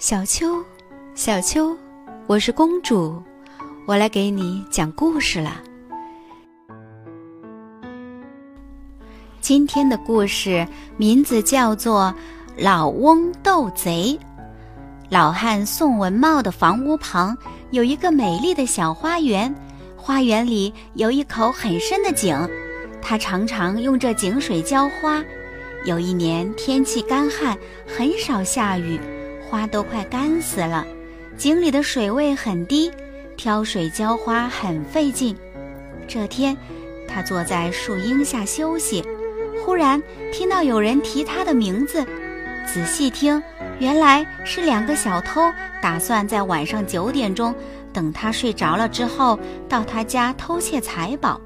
小秋，小秋，我是公主，我来给你讲故事了。今天的故事名字叫做《老翁斗贼》。老汉宋文茂的房屋旁有一个美丽的小花园，花园里有一口很深的井，他常常用这井水浇花。有一年天气干旱，很少下雨，花都快干死了。井里的水位很低，挑水浇花很费劲。这天，他坐在树荫下休息，忽然听到有人提他的名字。仔细听，原来是两个小偷打算在晚上九点钟，等他睡着了之后，到他家偷窃财宝。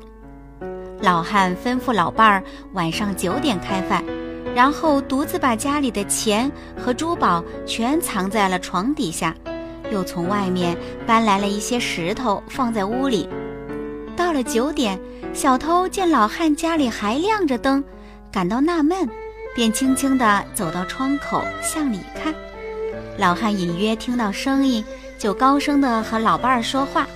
老汉吩咐老伴儿晚上九点开饭。然后独自把家里的钱和珠宝全藏在了床底下，又从外面搬来了一些石头放在屋里。到了九点，小偷见老汉家里还亮着灯，感到纳闷，便轻轻地走到窗口向里看。老汉隐约听到声音，就高声地和老伴儿说话：“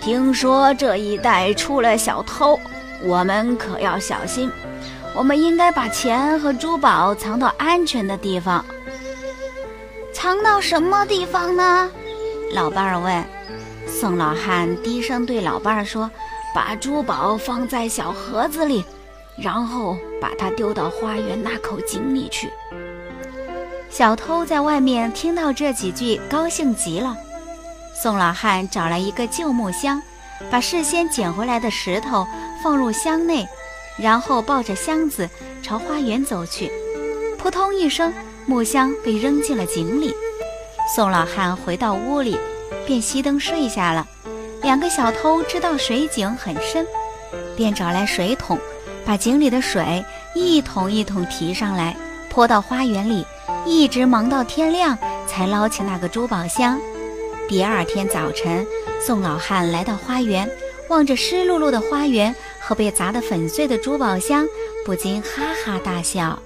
听说这一带出了小偷，我们可要小心。”我们应该把钱和珠宝藏到安全的地方。藏到什么地方呢？老伴儿问。宋老汉低声对老伴儿说：“把珠宝放在小盒子里，然后把它丢到花园那口井里去。”小偷在外面听到这几句，高兴极了。宋老汉找来一个旧木箱，把事先捡回来的石头放入箱内。然后抱着箱子朝花园走去，扑通一声，木箱被扔进了井里。宋老汉回到屋里，便熄灯睡下了。两个小偷知道水井很深，便找来水桶，把井里的水一桶一桶提上来，泼到花园里，一直忙到天亮，才捞起那个珠宝箱。第二天早晨，宋老汉来到花园，望着湿漉漉的花园。和被砸得粉碎的珠宝箱，不禁哈哈大笑。